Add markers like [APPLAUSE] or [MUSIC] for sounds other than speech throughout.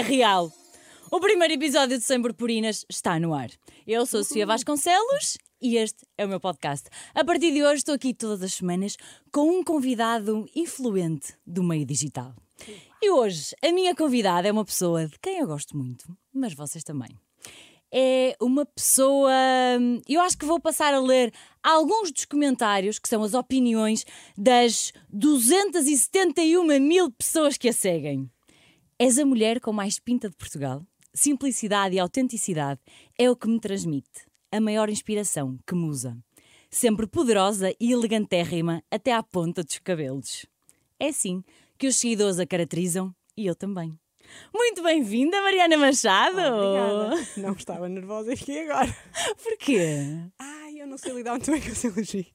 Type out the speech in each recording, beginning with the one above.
É real. O primeiro episódio de Sem Purpurinas está no ar. Eu sou a Sofia Vasconcelos e este é o meu podcast. A partir de hoje estou aqui todas as semanas com um convidado influente do meio digital. E hoje a minha convidada é uma pessoa de quem eu gosto muito, mas vocês também. É uma pessoa. Eu acho que vou passar a ler alguns dos comentários, que são as opiniões das 271 mil pessoas que a seguem. És a mulher com mais pinta de Portugal. Simplicidade e autenticidade é o que me transmite. A maior inspiração que musa. Sempre poderosa e elegantérrima até à ponta dos cabelos. É assim que os seguidores a caracterizam e eu também. Muito bem-vinda, Mariana Machado! Obrigada. Não estava nervosa aqui agora. Porquê? Ai, eu não sei lidar [LAUGHS] muito bem com os elogios.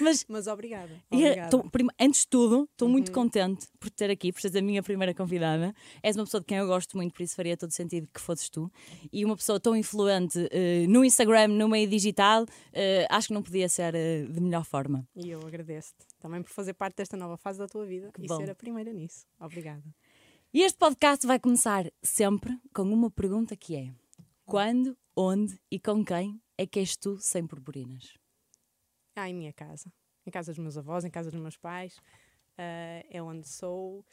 Mas Mas obrigada. É- obrigada. tô- antes de tudo, estou muito Uhum. contente por te ter aqui, por seres a minha primeira convidada. És uma pessoa de quem eu gosto muito, por isso faria todo sentido que fosses tu. E uma pessoa tão influente eh, no Instagram, no meio digital, eh, acho que não podia ser eh, de melhor forma. E eu agradeço-te também por fazer parte desta nova fase da tua vida e bom. ser a primeira nisso. Obrigada. E este podcast vai começar sempre com uma pergunta que é: quando, onde e com quem é que és tu sem purpurinas? Ah, em minha casa. Em casa dos meus avós, em casa dos meus pais. Ah, é onde sou.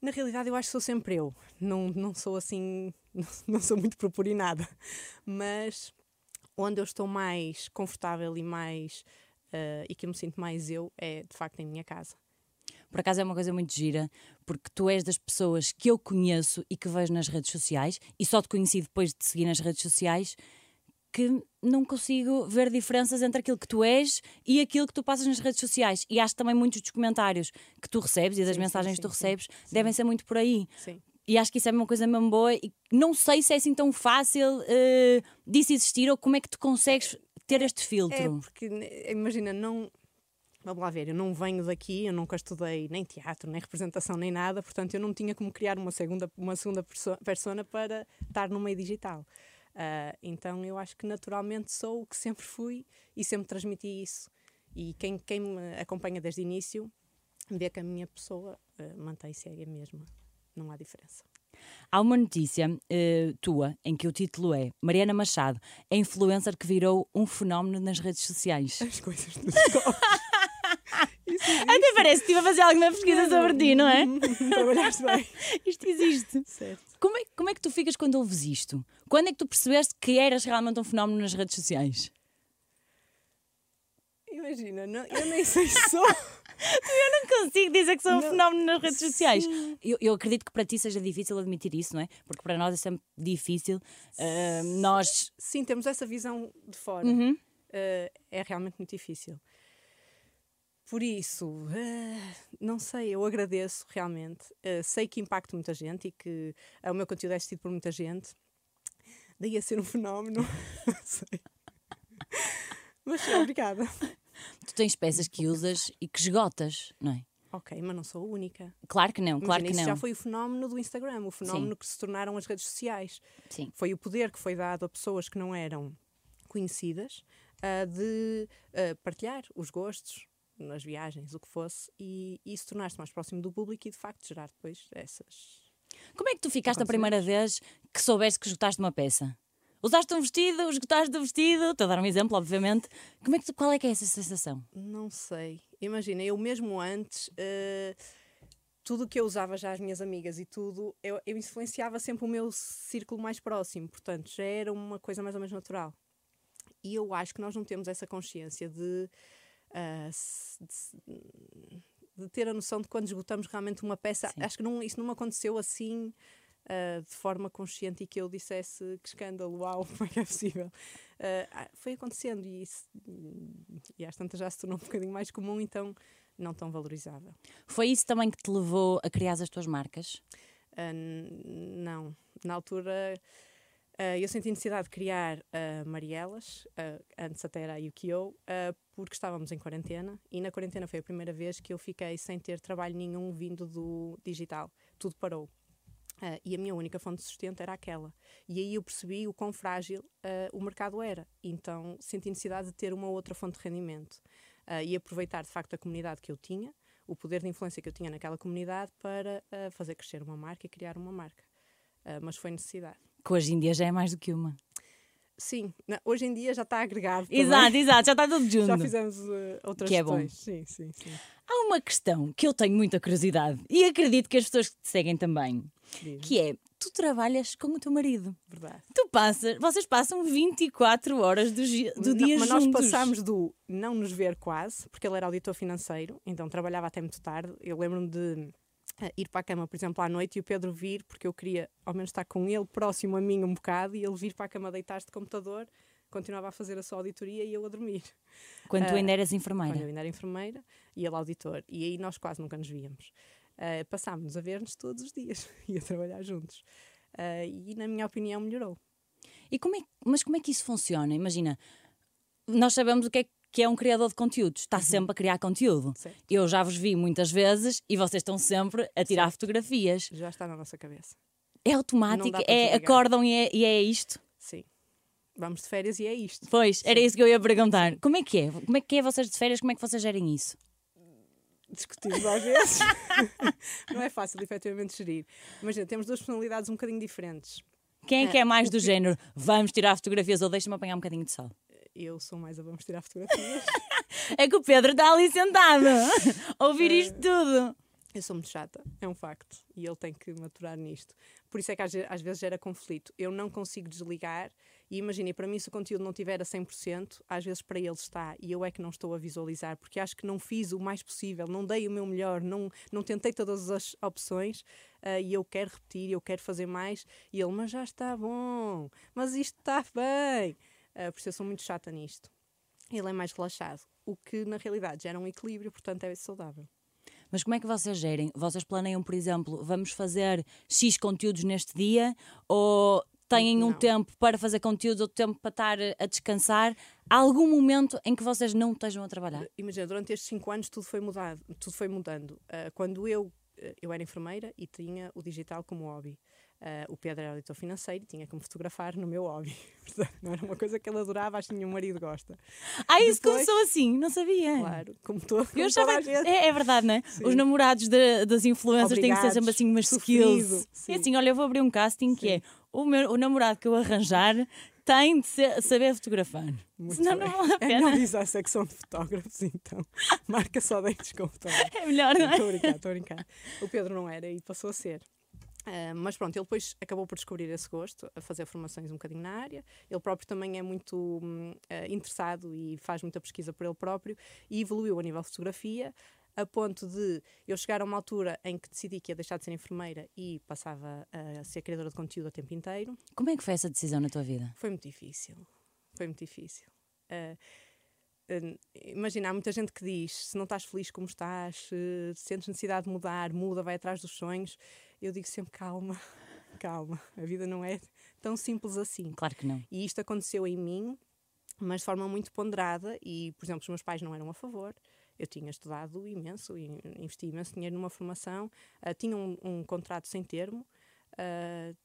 Na realidade, eu acho que sou sempre eu. Não, não sou assim. [LAUGHS] Não sou muito purpurinada. Mas onde eu estou mais confortável e mais. ah, e que eu me sinto mais eu é de facto em minha casa. Por acaso é uma coisa muito gira, porque tu és das pessoas que eu conheço e que vejo nas redes sociais, e só te conheci depois de seguir nas redes sociais, que não consigo ver diferenças entre aquilo que tu és e aquilo que tu passas nas redes sociais. E acho que também muitos dos comentários que tu recebes e das Sim, sim, mensagens que tu sim, sim. recebes Sim. devem ser muito por aí. Sim. E acho que isso é uma coisa mesmo boa e não sei se é assim tão fácil eh, disso existir ou como é que tu consegues ter este filtro. É, porque ne- imagina, não. Vamos lá ver, eu não venho daqui, eu nunca estudei nem teatro, nem representação, nem nada, portanto eu não tinha como criar uma segunda, uma segunda perso- persona para estar no meio digital. Ah, então eu acho que naturalmente sou o que sempre fui e sempre transmiti isso. E quem, quem me acompanha desde o início vê que a minha pessoa ah, mantém-se a mesma. Não há diferença. Há uma notícia eh, tua em que o título é Mariana Machado, a influencer que virou um fenómeno nas redes sociais. As coisas dos [LAUGHS] existe. Até parece que estive a fazer alguma pesquisa sobre ti, não é? [LAUGHS] Trabalhaste bem. Isto existe. Certo. Como é, como é que tu ficas quando ouves isto? Quando é que tu percebeste que eras realmente um fenómeno nas redes sociais? Imagina, não- eu nem sei se sou. [LAUGHS] Eu não consigo dizer que sou um Não. fenómeno nas redes sociais. Sim. Eu, eu acredito que para ti seja difícil admitir isso, não é? Porque para nós é sempre difícil. Ah, nós. Sim, temos essa visão de fora. Uhum. Eh, é realmente muito difícil. Por isso, eh, não sei, eu agradeço realmente. Eh, sei que impacto muita gente e que o meu conteúdo é assistido por muita gente. Daí a ser um fenómeno. [LAUGHS] Não sei. Mas sim, obrigada. Tu tens peças que usas e que esgotas, não é? Ok, mas não sou a única. Claro que não, claro Imagina, que isso não. já foi o fenómeno do Instagram, o fenómeno que se tornaram as redes sociais. Sim. Foi o poder que foi dado a pessoas que não eram conhecidas ah, de ah, partilhar os gostos nas viagens, o que fosse, e, e se tornar-se mais próximo do público e de facto gerar depois essas. Como é que tu ficaste a primeira vez que soubeste que esgotaste uma peça? Usaste um vestido, esgotaste o vestido, estou a dar um exemplo, obviamente. Como é que tu- qual é que é essa sensação? Não sei. Imagina, eu mesmo antes. ah, tudo o que eu usava já as minhas amigas e tudo, eu, eu influenciava sempre o meu círculo mais próximo, portanto já era uma coisa mais ou menos natural. E eu acho que nós não temos essa consciência de, de se- de ter a noção de quando esgotamos realmente uma peça. Sim. Acho que não, isso não aconteceu assim ah, de forma consciente e que eu dissesse que escândalo, uau, [LAUGHS] como é que é possível? Ah, foi acontecendo e, isso, e às tantas já se tornou um bocadinho mais comum, então não tão valorizável. Foi isso também que te levou a criar as tuas marcas? Uh, não. Na altura, uh, eu senti necessidade de criar uh, Marielas, antes até era a Yukio, porque estávamos em quarentena e na quarentena foi a primeira vez que eu fiquei sem ter trabalho nenhum vindo do digital. Tudo parou. Uh, e a minha única fonte de sustento era aquela. E aí eu percebi o quão frágil uh, o mercado era. Então senti necessidade de ter uma outra fonte de rendimento uh, e aproveitar de facto a comunidade que eu tinha, o poder de influência que eu tinha naquela comunidade para fazer crescer uma marca e criar uma marca. mas foi necessidade. Que hoje em dia já é mais do que uma. Sim, hoje em dia já está agregado. Exato, também. exato, já está tudo [LAUGHS] junto. Já fizemos outras que é bom. Sim, sim, sim. Há uma questão que eu tenho muita curiosidade e acredito que as pessoas que te seguem também que é tu trabalhas com o teu marido. Verdade. Tu passas, vocês passam 24 horas do, do dia não, mas juntos. nós passámos do não nos ver quase, porque ele era auditor financeiro, então trabalhava até muito tarde. Eu lembro-me de uh, ir para a cama, por exemplo, à noite e o Pedro vir, porque eu queria ao menos estar com ele próximo a mim um bocado e ele vir para a cama deitar-se de computador continuava a fazer a sua auditoria e eu a dormir. Quando uh, tu ainda eras enfermeira? Quando eu ainda era enfermeira e ele auditor. E aí nós quase nunca nos víamos uh, passámos a ver-nos todos os dias [LAUGHS] e a trabalhar juntos. Uh, e, na minha opinião, melhorou. E como é, mas como é que isso funciona? Imagina, nós sabemos o que é que é um criador de conteúdos, está uhum. sempre a criar conteúdo. Certo. Eu já vos vi muitas vezes e vocês estão sempre a tirar certo. fotografias. Já está na nossa cabeça. É automático, é, acordam e é, e é isto? Sim. Vamos de férias e é isto. Pois, Sim. era isso que eu ia perguntar. Como é que é? Como é que é vocês de férias? Como é que vocês gerem isso? discutimos às vezes. [LAUGHS] não é fácil, efetivamente, gerir. Imagina, temos duas personalidades um bocadinho diferentes. Quem é que é mais do género? Vamos tirar fotografias ou deixa-me apanhar um bocadinho de sol? Eu sou mais a vamos tirar fotografias. [LAUGHS] é que o Pedro está ali sentado [LAUGHS] a ouvir isto tudo. Eu sou muito chata, é um facto. E ele tem que maturar nisto. Por isso é que às, às vezes gera conflito. Eu não consigo desligar. E imagine, para mim, se o conteúdo não tiver a 100%, às vezes para ele está. E eu é que não estou a visualizar, porque acho que não fiz o mais possível, não dei o meu melhor, não, não tentei todas as opções. Uh, e eu quero repetir, eu quero fazer mais. E ele, mas já está bom, mas isto está bem. Uh, por isso eu sou muito chata nisto. Ele é mais relaxado, o que na realidade gera um equilíbrio, portanto é saudável. Mas como é que vocês gerem? Vocês planeiam, por exemplo, vamos fazer X conteúdos neste dia ou têm um não. tempo para fazer conteúdo, outro tempo para estar a descansar? Há algum momento em que vocês não estejam a trabalhar? Imagina, durante estes cinco anos tudo foi mudado, tudo foi mudando. Uh, quando eu, ah, eu era enfermeira e tinha o digital como hobby. Uh, o Pedro era auditor financeiro e tinha que me fotografar no meu hobby. [LAUGHS] não era uma coisa que ele adorava, acho que nenhum marido gosta. Ah, isso Depois, começou assim, não sabia. Claro, como, como eu toda é, é, verdade, não é? Sim. Os namorados de, das influências têm que ser sempre assim umas skills. Sim. E assim, olha, eu vou abrir um casting Sim. que é o, meu, o namorado que eu arranjar tem de ser, saber fotografar. Muito Senão bem. não vale a pena. Analisa a secção de fotógrafos, então. Marca só dentes com fotógrafos. É melhor, não é? Estou a brincar, estou a brincar. O Pedro não era e passou a ser. Uh, mas pronto, ele depois acabou por descobrir esse gosto, a fazer formações um bocadinho na área. Ele próprio também é muito uh, interessado e faz muita pesquisa por ele próprio e evoluiu a nível de fotografia, a ponto de eu chegar a uma altura em que decidi que ia deixar de ser enfermeira e passava a ser criadora de conteúdo o tempo inteiro. Como é que foi essa decisão na tua vida? Foi muito difícil. Foi muito difícil. Uh, uh, imagina, há muita gente que diz: se não estás feliz como estás, se sentes necessidade de mudar, muda, vai atrás dos sonhos eu digo sempre calma, [LAUGHS] calma, a vida não é tão simples assim. Claro que não. E isto aconteceu em mim, mas de forma muito ponderada e, por exemplo, os meus pais não eram a favor. Eu tinha estudado imenso, investi imenso dinheiro numa formação, uh, tinha um, um, contrato sem termo, uh,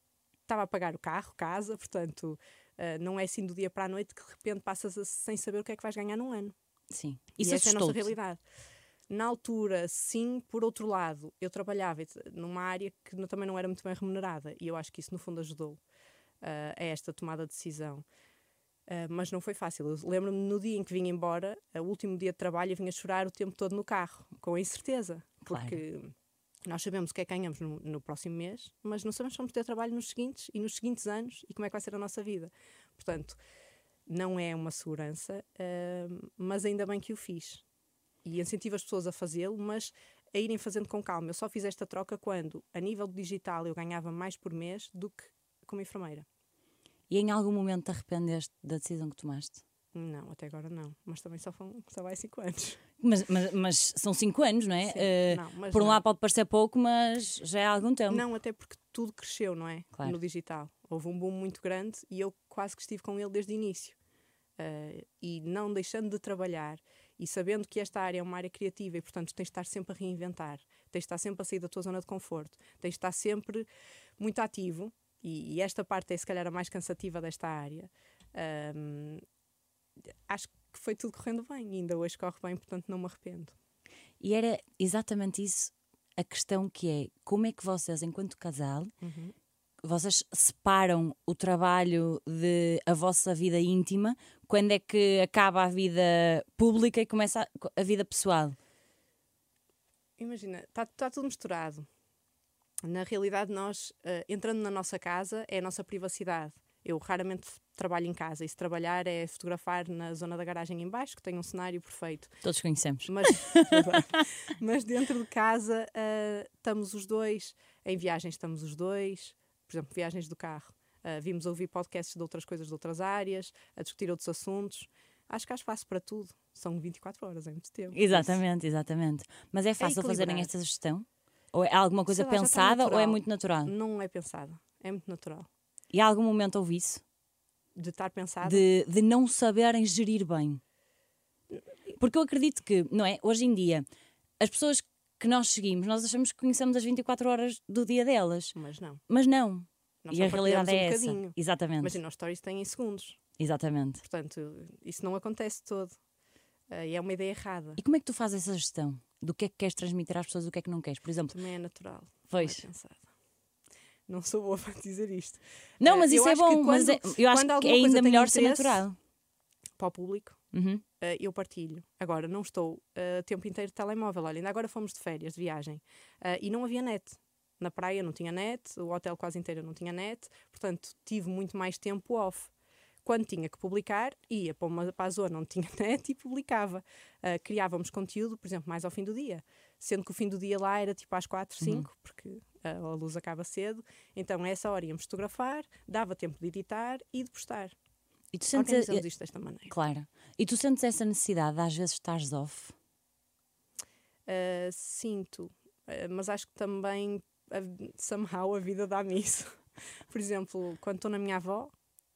estava a pagar o carro, casa, portanto, uh, não é assim do dia para a noite que de repente passas a, sem saber o que é que vais ganhar num ano. Sim, isso e essa é a nossa realidade. Na altura, sim, por outro lado, eu trabalhava numa área que também não era muito bem remunerada e eu acho que isso, no fundo, ajudou uh, a esta tomada de decisão. Uh, mas não foi fácil. Eu lembro-me no dia em que vim embora, o último dia de trabalho, eu vinha chorar o tempo todo no carro, com a incerteza, porque claro. nós sabemos o que é que ganhamos no, no, próximo mês, mas não sabemos se vamos ter trabalho nos seguintes e nos seguintes anos e como é que vai ser a nossa vida. Portanto, não é uma segurança, uh, mas ainda bem que o fiz e incentivo as pessoas a fazê-lo, mas a irem fazendo com calma. Eu só fiz esta troca quando, a nível digital, eu ganhava mais por mês do que como enfermeira. E em algum momento te arrependeste da decisão que tomaste? Não, até agora não. Mas também só, foram, só vai 5 anos. Mas, mas, mas são cinco anos, não é? Sim, Eh, não, por um não. lado pode parecer pouco, mas já é há algum tempo. Não, até porque tudo cresceu, não é? Claro. No digital. Houve um boom muito grande e eu quase que estive com ele desde o início. Eh, e não deixando de trabalhar e sabendo que esta área é uma área criativa e, portanto, tens de estar sempre a reinventar, tens de estar sempre a sair da tua zona de conforto, tens de estar sempre muito ativo. E, e esta parte é, se calhar, a mais cansativa desta área. Ahm, acho que foi tudo correndo bem e ainda hoje corre bem, portanto, não me arrependo. E era exatamente isso a questão que é como é que vocês, enquanto casal, Uhum. Vocês separam o trabalho de a vossa vida íntima, quando é que acaba a vida pública e começa a, a vida pessoal? Imagina, está tá tudo misturado. Na realidade, nós, eh, entrando na nossa casa, é a nossa privacidade. Eu raramente trabalho em casa e se trabalhar é fotografar na zona da garagem em baixo, que tem um cenário perfeito. Todos conhecemos. Mas, [LAUGHS] mas dentro de casa eh, estamos os dois, em viagens estamos os dois, por exemplo, viagens do carro. Eh, vimos ouvir podcasts de outras coisas de outras áreas, a discutir outros assuntos. Acho que há espaço para tudo. São 24 horas, é muito tempo. Exatamente, exatamente. Mas é fácil fazerem equilibrar. esta gestão? Ou é alguma coisa lá, está pensada ou é muito natural? Não é pensada, é muito natural. E há algum momento houve isso? De estar pensada. de, de não saberem gerir bem. Porque eu acredito que, não é? Hoje em dia, as pessoas que nós seguimos, nós achamos que conhecemos as 24 horas do dia delas, Mas não. mas não. Nós e a realidade é partilhamos essa. um bocadinho. Exatamente. Imagina, os stories têm em segundos. Exatamente. Portanto, isso não acontece todo. Eh, e é uma ideia errada. E como é que tu fazes essa gestão? Do que é que queres transmitir às pessoas e do que é que não queres? Por exemplo, Também é natural. Pois. Não é sou boa [LAUGHS] para dizer isto. não, Eh, mas eu isso é bom, mas quando- é- eu acho que é ainda melhor ser natural. Para o público, Uhum. eh, eu partilho. Agora, não estou eh, o tempo inteiro de telemóvel. Olha, ainda agora fomos de férias, de viagem. eh, e não havia net. Na praia não tinha net, o hotel quase inteiro não tinha net. Portanto, tive muito mais tempo off. Quando tinha que publicar, ia para, uma, para a zona onde [LAUGHS] tinha net e publicava. Criávamos conteúdo, por exemplo, mais ao fim do dia. Sendo que o fim do dia lá era tipo às 4, 5, porque eh, a luz acaba cedo. Então, a essa hora íamos fotografar, dava tempo de editar e de postar. E tu sentes, Organizamos isto desta maneira. claro. E tu sentes essa necessidade de às vezes estares off? Uh, sinto, uh, mas acho que também uh, somehow a vida dá-me isso. [LAUGHS] Por exemplo, quando estou na minha avó,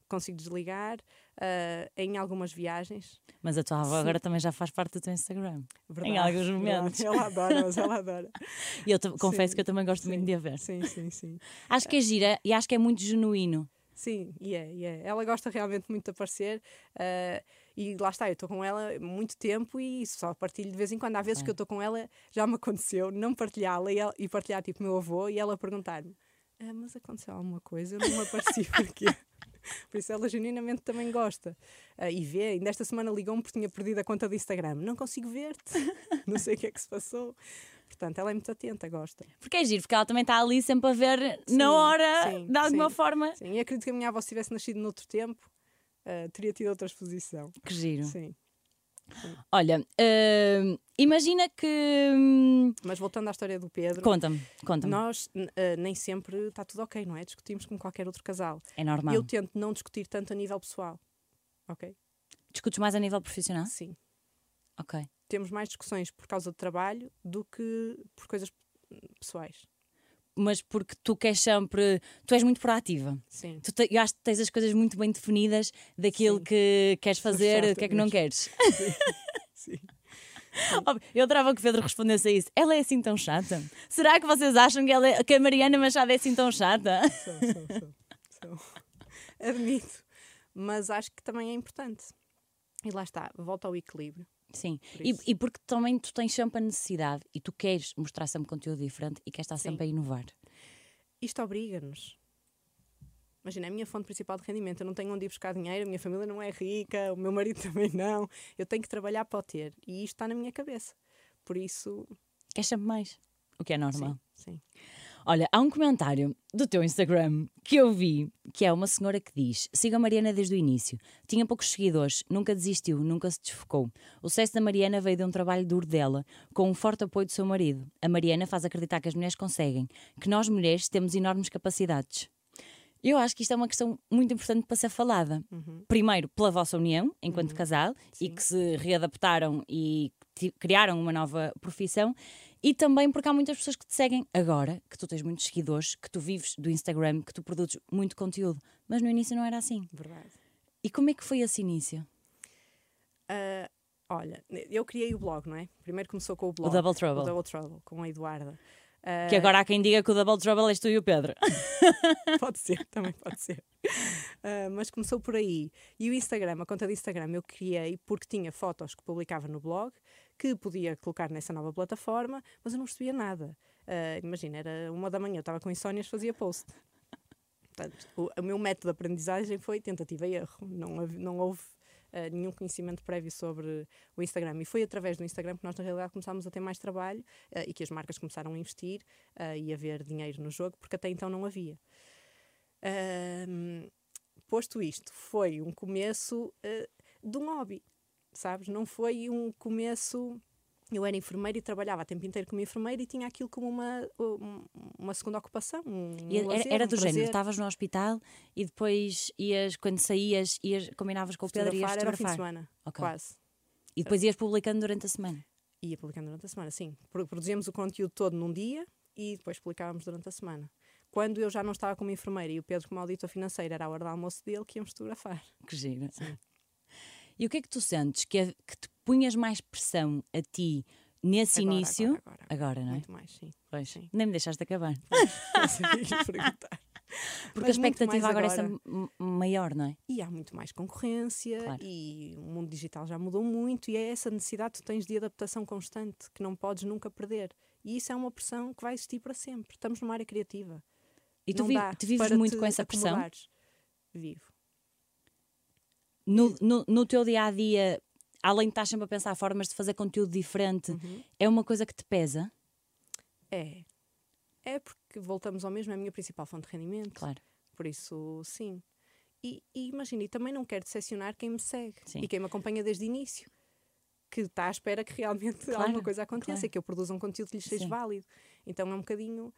consigo desligar. uh, em algumas viagens. Mas a tua avó Sim. agora também já faz parte do teu Instagram. Verdade, alguns verdade. momentos. Ela adora, mas ela adora. [LAUGHS] E eu confesso Sim, que eu também gosto sim, muito de a ver. Sim, sim, sim. Acho que é gira e acho que é muito genuíno. Sim, e é, e é. Ela gosta realmente muito de aparecer uh, e lá está, eu estou com ela muito tempo e só partilho de vez em quando. Há vezes que eu estou com ela, já me aconteceu não partilhá-la e, e partilhar tipo meu avô e ela perguntar-me: "Ah, Mas aconteceu alguma coisa? Eu não me apareci [LAUGHS] porquê? Por isso ela genuinamente também gosta. Ah, e vê, ainda esta semana ligou-me porque tinha perdido a conta do Instagram. Não consigo ver-te, não sei o que é que se passou. Portanto, ela é muito atenta, gosta. Porque é giro, porque ela também está ali sempre a ver Sim, na hora, sim, de alguma sim. forma. Sim, e acredito que a minha avó, se tivesse nascido noutro tempo, ah, teria tido outra exposição. Que giro. Sim. Olha, hum, imagina que. hum, Mas voltando à história do Pedro, Conta-me, conta-me. nós ah, nem sempre está tudo ok, não é? Discutimos como qualquer outro casal. É normal. Eu tento não discutir tanto a nível pessoal. Ok? Discutes mais a nível profissional? Sim. Ok. Temos mais discussões por causa do trabalho do que por coisas pessoais. Mas porque tu queres sempre. Tu és muito proativa. Sim. Tu te- eu acho que tens as coisas muito bem definidas daquilo Sim. que queres fazer, do que é que não queres. [LAUGHS] Sim. Óbvio, Eu adorava que o Pedro respondesse a isso. Ela é assim tão chata? Será que vocês acham que, ela é- que a Mariana Machado é assim tão chata? Sou, sou, sou, sou. Admito. Mas acho que também é importante. E lá está, volta ao equilíbrio. Sim, Por e, e porque também tu tens sempre a necessidade e tu queres mostrar sempre conteúdo diferente e queres estar Sim. sempre a inovar. Isto obriga-nos. Imagina, é a minha fonte principal de rendimento. Eu não tenho onde ir buscar dinheiro, a minha família não é rica, o meu marido [LAUGHS] também não. Eu tenho que trabalhar para o ter. E isto está na minha cabeça. Por isso, Queres sempre mais, o que é normal. sim, sim. Olha, há um comentário do teu Instagram que eu vi, que é uma senhora que diz: Siga a Mariana desde o início. Tinha poucos seguidores, nunca desistiu, nunca se desfocou. O sucesso da Mariana veio de um trabalho duro dela, com um forte apoio do seu marido. A Mariana faz acreditar que as mulheres conseguem, que nós mulheres temos enormes capacidades. Eu acho que isto é uma questão muito importante para ser falada. Primeiro, pela vossa união, enquanto casal, e Sim. que se readaptaram e criaram uma nova profissão. E também porque há muitas pessoas que te seguem agora, que tu tens muitos seguidores, que tu vives do Instagram, que tu produzes muito conteúdo. Mas no início não era assim. Verdade. E como é que foi esse início? Ah, olha, eu criei o blog, não é? Primeiro começou com o blog. Double Trouble. O Double Trouble, com a Eduarda. Ah, Que agora há quem diga que o Double Trouble és tu e o Pedro. [LAUGHS] Pode ser, também pode ser. Ah, mas começou por aí. E o Instagram, a conta de Instagram, eu criei porque tinha fotos que publicava no blog, que podia colocar nessa nova plataforma, mas eu não percebia nada. Ah, imagina, era uma da manhã, eu estava com insónias, fazia post. Portanto, o, o meu método de aprendizagem foi tentativa e erro. Não, não houve ah, nenhum conhecimento prévio sobre o Instagram. E foi através do Instagram que nós, na realidade, começámos a ter mais trabalho ah, e que as marcas começaram a investir e a ver dinheiro no jogo, porque até então não havia. Posto isto, foi um começo de um hobby, sabes? Não foi um começo. Eu era enfermeira e trabalhava a tempo inteiro como enfermeira e tinha aquilo como uma, um- uma segunda ocupação. Um, um era, lazer, era um do género, prazer. estavas no hospital e depois ias, quando saías, ias, combinavas com o Pedro e ias Fotografar era ao fim de fotografar. semana, Ok. quase. E depois ias publicando durante a semana. Ia publicando durante a semana, sim. Pro- Produzíamos o conteúdo todo num dia e depois publicávamos durante a semana. Quando eu já não estava como enfermeira e o Pedro como auditor financeiro era a hora do almoço dele que íamos fotografar. Que gira. E o que é que tu sentes que, é- que te punhas mais pressão a ti nesse Agora, início? agora, agora, Agora, não é? Muito mais, sim. Pois. sim. Nem me deixaste acabar. [LAUGHS] Não perguntar. Porque Mas a expectativa mais agora, é maior, não é? E há muito mais concorrência Claro. e o mundo digital já mudou muito e é essa necessidade que tu tens de adaptação constante que não podes nunca perder. E isso é uma pressão que vai existir para sempre. Estamos numa área criativa. E tu, vi- tu vives muito com essa pressão? Vivo. No, no, no teu dia a dia, além de estar sempre a pensar formas de fazer conteúdo diferente, Uhum. é uma coisa que te pesa? É. É porque voltamos ao mesmo, é a minha principal fonte de rendimento. Claro. Por isso, sim. E, e imagina, e também não quero decepcionar quem me segue Sim. e quem me acompanha desde o início. Que está à espera que realmente Claro, alguma coisa aconteça claro. e que eu produza um conteúdo que lhes seja Sim. válido. Então é um bocadinho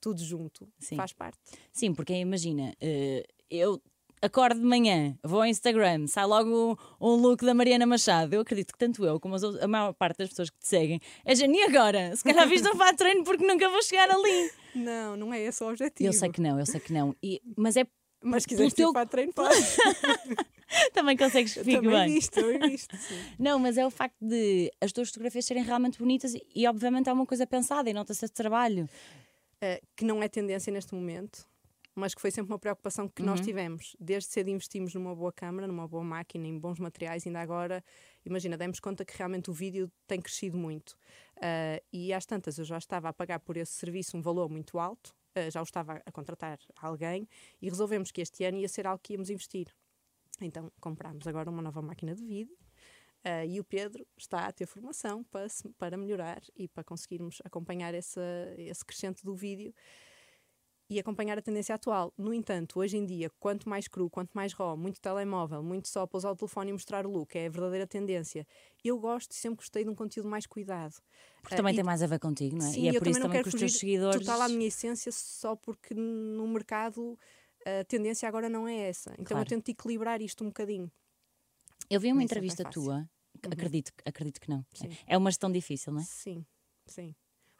tudo junto. Sim. Faz parte. Sim, porque imagina, eh, eu acordo de manhã, vou ao Instagram, sai logo um, look da Mariana Machado. Eu acredito que tanto eu como a maior parte das pessoas que te seguem é Jane, e agora? Se calhar viste um fato de treino porque nunca vou chegar ali. Não, não é esse o objetivo. Eu sei que não, eu sei que não. E- mas é Mas quiseres teu- teu... para treino, podes. [LAUGHS] também consegues que fique também bem. visto, também visto. Sim. Não, mas é o facto de as tuas fotografias serem realmente bonitas e, obviamente é uma coisa pensada e nota-se esse trabalho. Eh, que não é tendência neste momento, mas que foi sempre uma preocupação que Uhum. nós tivemos. Desde cedo investimos numa boa câmara, numa boa máquina, em bons materiais, ainda agora, imagina, demos conta que realmente o vídeo tem crescido muito. Eh, e às tantas eu já estava a pagar por esse serviço um valor muito alto, eh, já o estava a contratar alguém e resolvemos que este ano ia ser algo que íamos investir. Então comprámos agora uma nova máquina de vídeo. eh, e o Pedro está a ter formação para, para melhorar e para conseguirmos acompanhar essa, esse crescente do vídeo e acompanhar a tendência atual. No entanto, hoje em dia, quanto mais cru, quanto mais raw, muito telemóvel, muito só pousar o telefone e mostrar o look, é a verdadeira tendência. Eu gosto e sempre gostei de um conteúdo mais cuidado. Porque Ah, também e- tem mais a ver contigo, não é? Sim, e é eu por isso também que os teus fugir seguidores. total à minha essência só porque no mercado a tendência agora não é essa. Então Claro. eu tento equilibrar isto um bocadinho. Eu vi uma é entrevista tua, que acredito, acredito que não. Sim. É uma gestão difícil, não é? Sim, sim.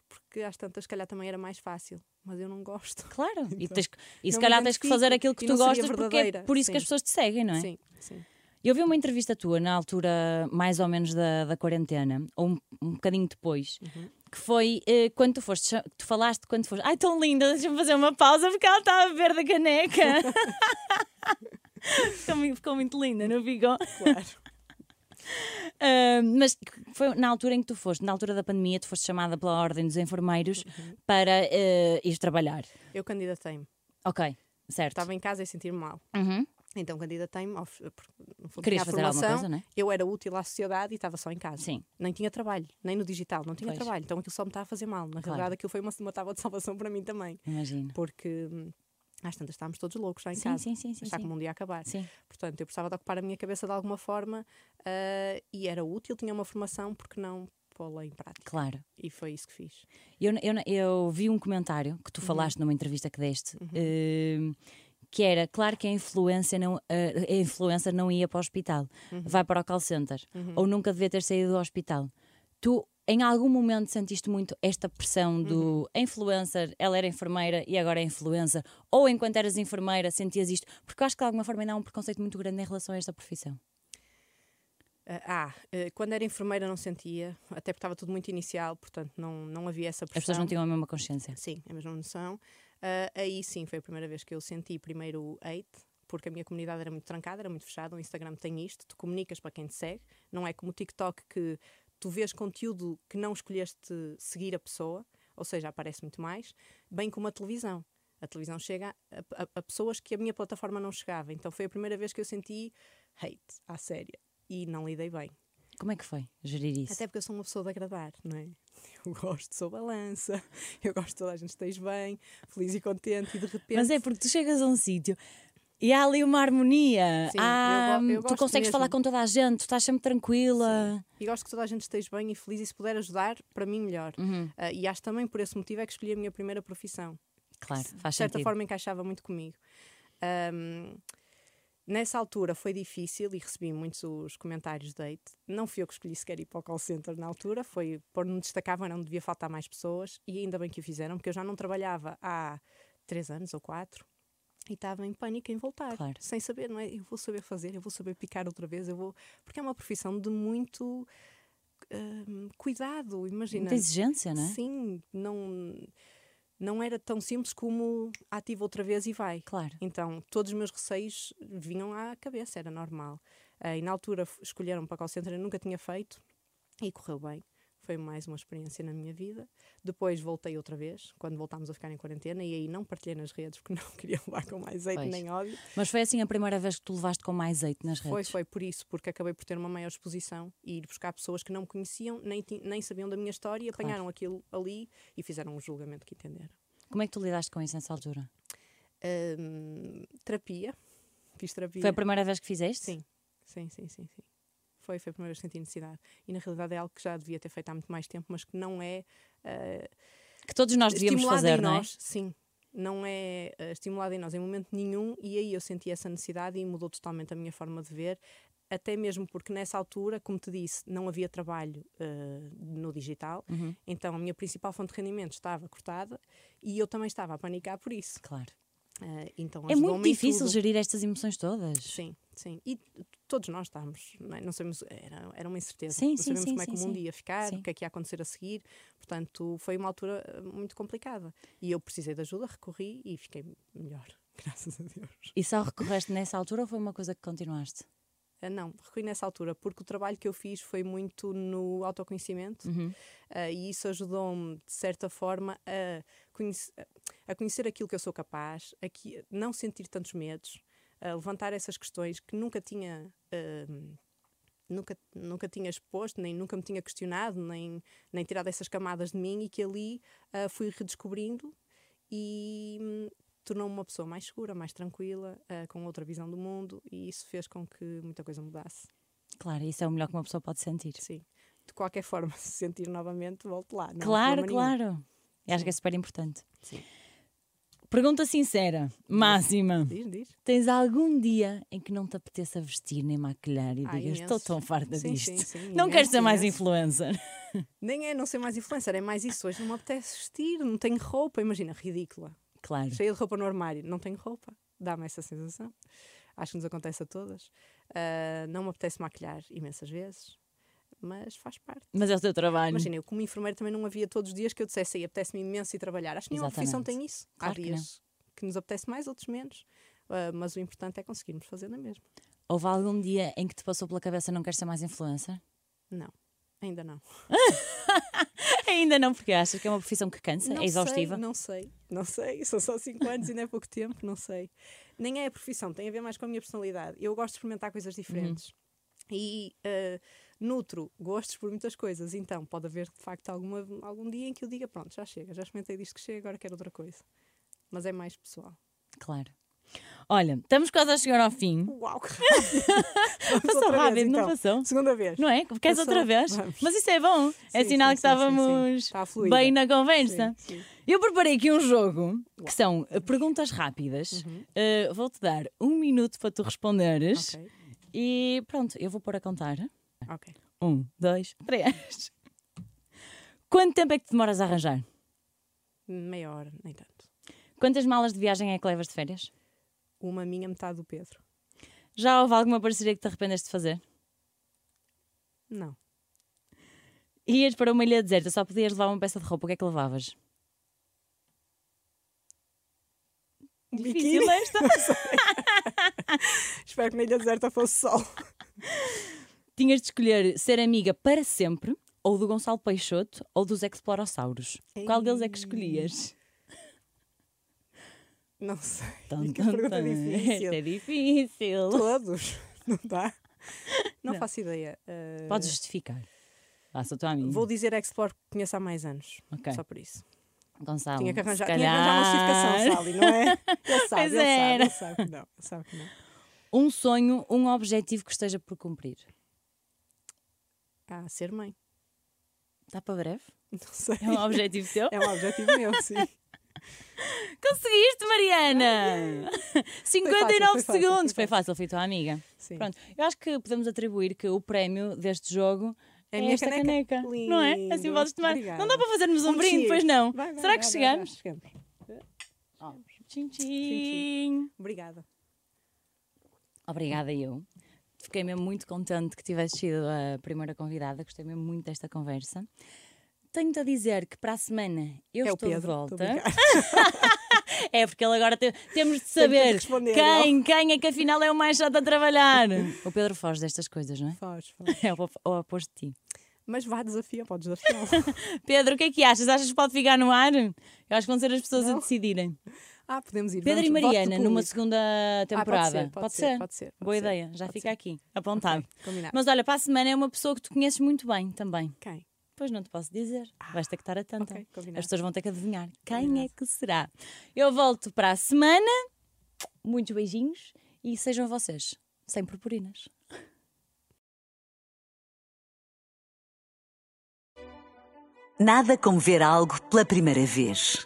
Porque às tantas, se calhar, também era mais fácil, mas eu não gosto. [LAUGHS] Claro, e, tens e se calhar tens que fazer aquilo que tu gostas porque é por isso que as sim. pessoas te seguem, não é? Sim, sim. Eu vi uma entrevista tua na altura, mais ou menos, da, da quarentena, ou um, um bocadinho depois, Uhum. que foi eh, quando tu foste, tu falaste quando foste, ai tão linda, deixa-me fazer uma pausa porque ela está a beber da caneca. [LAUGHS] ficou, muito, ficou muito linda, não ficou? Claro. [LAUGHS] Ah, mas foi na altura em que tu foste, na altura da pandemia, tu foste chamada pela Ordem dos Enfermeiros Uhum. para eh, ir trabalhar. Eu candidatei-me. Ok, certo. Estava em casa e sentir-me mal. Uhum. Então candidatei-me. ao- porque, No fundo, Querias tinha a fazer alguma coisa, não é? Eu era útil à sociedade e estava só em casa. Sim. Nem tinha trabalho, nem no digital, não tinha Pois. trabalho. Então aquilo só me estava a fazer mal. Na Claro. realidade, aquilo foi uma, uma tábua de salvação para mim também. Imagino. Porque hum, às tantas estávamos todos loucos já em Sim, casa. sim, sim, sim, como um dia a acabar. Sim. Portanto, eu precisava de ocupar a minha cabeça de alguma forma ah, e era útil, tinha uma formação, porque não pô-la em prática. Claro. E foi isso que fiz. Eu, eu, eu vi um comentário Uhum. que tu falaste numa entrevista que deste, eh, que era, claro que a influência não, a influencer não ia para o hospital, vai para o call center, ou nunca devia ter saído do hospital. Tu, em algum momento, sentiste muito esta pressão do a influencer, ela era enfermeira e agora é influencer, ou enquanto eras enfermeira sentias isto? Porque eu acho que de alguma forma ainda há um preconceito muito grande em relação a esta profissão. Ah, quando era enfermeira não sentia, até porque estava tudo muito inicial, portanto não, não havia essa pressão. As pessoas não tinham a mesma consciência. Sim, a mesma noção. Ah, aí sim foi a primeira vez que eu senti primeiro o hate, porque a minha comunidade era muito trancada, era muito fechada. O Instagram tem isto, tu comunicas para quem te segue, não é como o TikTok que tu vês conteúdo que não escolheste seguir a pessoa, ou seja, aparece muito mais, bem como a televisão. A televisão chega a, a, a pessoas que a minha plataforma não chegava. Então foi a primeira vez que eu senti hate, à séria e não lidei bem. Como é que foi gerir isso? Até porque eu sou uma pessoa de agradar, não é? Eu gosto, sou balança, [LAUGHS] eu gosto que toda a gente esteja bem, feliz e contente e de repente. Mas é porque tu chegas a um sítio e há ali uma harmonia. Sim, há, eu eu tu gosto consegues mesmo. falar com toda a gente, tu estás sempre tranquila. E gosto que toda a gente esteja bem e feliz e se puder ajudar, para mim melhor. Uhum. Ah, e acho também por esse motivo é que escolhi a minha primeira profissão. Claro, de faz certa sentido. forma encaixava muito comigo. Ahm, nessa altura foi difícil e recebi muitos os comentários de hate. Não fui eu que escolhi sequer ir para o call center na altura, foi por me destacava, não devia faltar mais pessoas e ainda bem que o fizeram, porque eu já não trabalhava há três anos ou quatro. E estava em pânico em voltar, Claro. sem saber, não é? Eu vou saber fazer, eu vou saber picar outra vez, eu vou. Porque é uma profissão de muito ahm, cuidado, imagina. Muita exigência, não é? Sim, não, não era tão simples como ativa outra vez e vai. Claro. Então, todos os meus receios vinham à cabeça, era normal. Ah, e na altura escolheram para call center, eu nunca tinha feito e correu bem. Foi mais uma experiência na minha vida. Depois voltei outra vez, quando voltámos a ficar em quarentena, e aí não partilhei nas redes porque [LAUGHS] não queria levar com mais azeite Pois. nem ódio. Mas foi assim a primeira vez que tu levaste com mais azeite nas redes? Foi, foi por isso, porque acabei por ter uma maior exposição e ir buscar pessoas que não me conheciam, nem, nem sabiam da minha história, e Claro. apanharam aquilo ali e fizeram o julgamento que entenderam. Como é que tu lidaste com isso nessa altura? Hum, terapia. Fiz terapia. Foi a primeira vez que fizeste? Sim, sim, sim, sim, sim. Foi, foi a primeira vez que senti necessidade. E na realidade é algo que já devia ter feito há muito mais tempo, mas que não é eh, Que todos nós devíamos fazer, em não é? nós. Sim, não é eh, estimulado em nós em momento nenhum. E aí eu senti essa necessidade e mudou totalmente a minha forma de ver. Até mesmo porque nessa altura, como te disse, não havia trabalho eh, no digital, Uhum. então a minha principal fonte de rendimento estava cortada e eu também estava a panicar por isso. Claro. Eh, então É muito difícil tudo. gerir estas emoções todas. Sim, sim. E todos nós estávamos, não, é? não sabemos, era, era uma incerteza. Sim, não sabemos sim, como é que o mundo ia ficar, o que é que ia acontecer a seguir. Portanto, foi uma altura eh, muito complicada. E eu precisei de ajuda, recorri e fiquei melhor, [LAUGHS] graças a Deus. E só recorreste nessa altura ou foi uma coisa que continuaste? Ah, não, recorri nessa altura, porque o trabalho que eu fiz foi muito no autoconhecimento Uhum. ah, e isso ajudou-me, de certa forma, a, conhece- a conhecer aquilo que eu sou capaz, a que- não sentir tantos medos, a levantar essas questões que nunca tinha. ah, Nunca, nunca tinha exposto, nem nunca me tinha questionado, nem, nem tirado essas camadas de mim e que ali ah, fui redescobrindo e hum, tornou-me uma pessoa mais segura, mais tranquila, ah, com outra visão do mundo e isso fez com que muita coisa mudasse. Claro, isso é o melhor que uma pessoa pode sentir. Sim. De qualquer forma, [LAUGHS] se sentir novamente, volto lá. não claro, claro. E acho que é super importante. Sim. Pergunta sincera, máxima. Diz, diz. Tens algum dia em que não te apeteça vestir nem maquilhar e Ah, digas estou tão farta Sim, disto? sim, sim, não quero ser mais influencer. [LAUGHS] Nem é não ser mais influencer, é mais isso. Hoje não me apetece vestir, não tenho roupa. Imagina, ridícula. Claro. Cheia de roupa no armário, não tenho roupa. Dá-me essa sensação. Acho que nos acontece a todas. Ah, não me apetece maquilhar imensas vezes, mas faz parte. Mas é o teu trabalho. Imagina, eu como enfermeira também não havia todos os dias que eu dissesse aí apetece-me imenso ir trabalhar. Acho que nenhuma profissão tem isso. Claro Há que dias que, nos apetece mais, outros menos. Ah, mas o importante é conseguirmos fazer na mesma. Houve algum dia em que te passou pela cabeça não queres ser mais influencer? Não, ainda não. [LAUGHS] Ainda não, porque achas que é uma profissão que cansa, Não é exaustiva. Sei, não sei, não sei. São só 5 anos e não é pouco tempo, não sei. Nem é a profissão, tem a ver mais com a minha personalidade. Eu gosto de experimentar coisas diferentes. E eh, nutro gostos por muitas coisas. Então, pode haver de facto alguma, algum dia em que eu diga: pronto, já chega, já experimentei disto que chega, agora quero outra coisa. Mas é mais pessoal. Claro. Olha, estamos quase a chegar ao fim. Uau, que [LAUGHS] rápido! Passou outra vez, rápido, não então. passou? Segunda vez. Não é? Queres Passou. outra vez? Vamos. Mas isso é bom. é Sim, sinal sim, que estávamos sim. Fluida. bem na conversa. Eu preparei aqui um jogo que são eh, perguntas rápidas. Eh, Vou-te dar um minuto para tu responderes. Ok, E pronto, eu vou pôr a contar. Ok. Um, dois, [LAUGHS] três. Quanto tempo é que te demoras a arranjar? Meia hora, nem tanto. Quantas malas de viagem é que levas de férias? Uma minha, metade do Pedro. Já houve alguma parceria que te arrependeste de fazer? Não. Ias para uma ilha deserta, só podias levar uma peça de roupa, o que é que levavas? Difícil esta. [LAUGHS] Espero que na ilha deserta fosse sol. [LAUGHS] Tinhas de escolher ser amiga para sempre, ou do Gonçalo Peixoto, ou dos Explorossauros. Qual deles é que escolhias? Não sei. [LAUGHS] Tum, [LAUGHS] que pergunta difícil. É difícil. Todos. [LAUGHS] Não dá? Não, Não. faço ideia. Uh, Podes justificar. Faça tua amiga. Vou dizer Explore que conheço há mais anos. Só por isso. Gonçalo, tinha que arranjar, tinha que arranjar uma calhar. justificação, Sally, não é? Ele sabe, ele sabe, ele sabe que não. Ele sabe que não. Um sonho, um objetivo que esteja por cumprir. Ah, ser mãe. Está para breve? Não sei. É um objetivo teu? É um objetivo meu, sim. [LAUGHS] Conseguiste, Mariana! 59 fácil, foi fácil, segundos. foi Foi fácil, fui tua amiga. sim. Pronto, eu acho que podemos atribuir que o prémio deste jogo É é, a minha esta caneca. caneca. Não é? Assim Lindo, podes tomar. obrigada. Não dá para fazermos um Um brinde, cheers. pois não? Vai, vai, Será vai, que chegamos? chegamos. Tchim, tchim. tchim. Obrigada. Obrigada, eu. Fiquei mesmo muito contente que tivesse sido a primeira convidada. Gostei mesmo muito desta conversa. Tenho-te a dizer que para a semana eu é estou Pedro. de volta. a. [LAUGHS] É porque ele agora tem- temos de [LAUGHS] saber quem, quem é que afinal é o mais chato a trabalhar. [LAUGHS] O Pedro foge destas coisas, não é? Faz, faz. É o, oposto de ti. Mas vá, desafia, pode desafiar. Pedro, o que é que achas? Achas que pode ficar no ar? Eu acho que vão ser as pessoas a Não. decidirem. Ah, podemos ir. Pedro vamos, e Mariana, numa segunda Ah, temporada. pode ser, pode ser. pode Boa ser, ideia, já pode fica ser. aqui, apontado. Combinado. Mas olha, para a semana é uma pessoa que tu conheces muito bem também. Quem? Pois não te posso dizer. Vais ter que estar atenta. ok, combinado. As pessoas vão ter que adivinhar quem é Combinado. que será. Eu volto para a semana. Muitos beijinhos e sejam vocês sem purpurinas. Nada como ver algo pela primeira vez.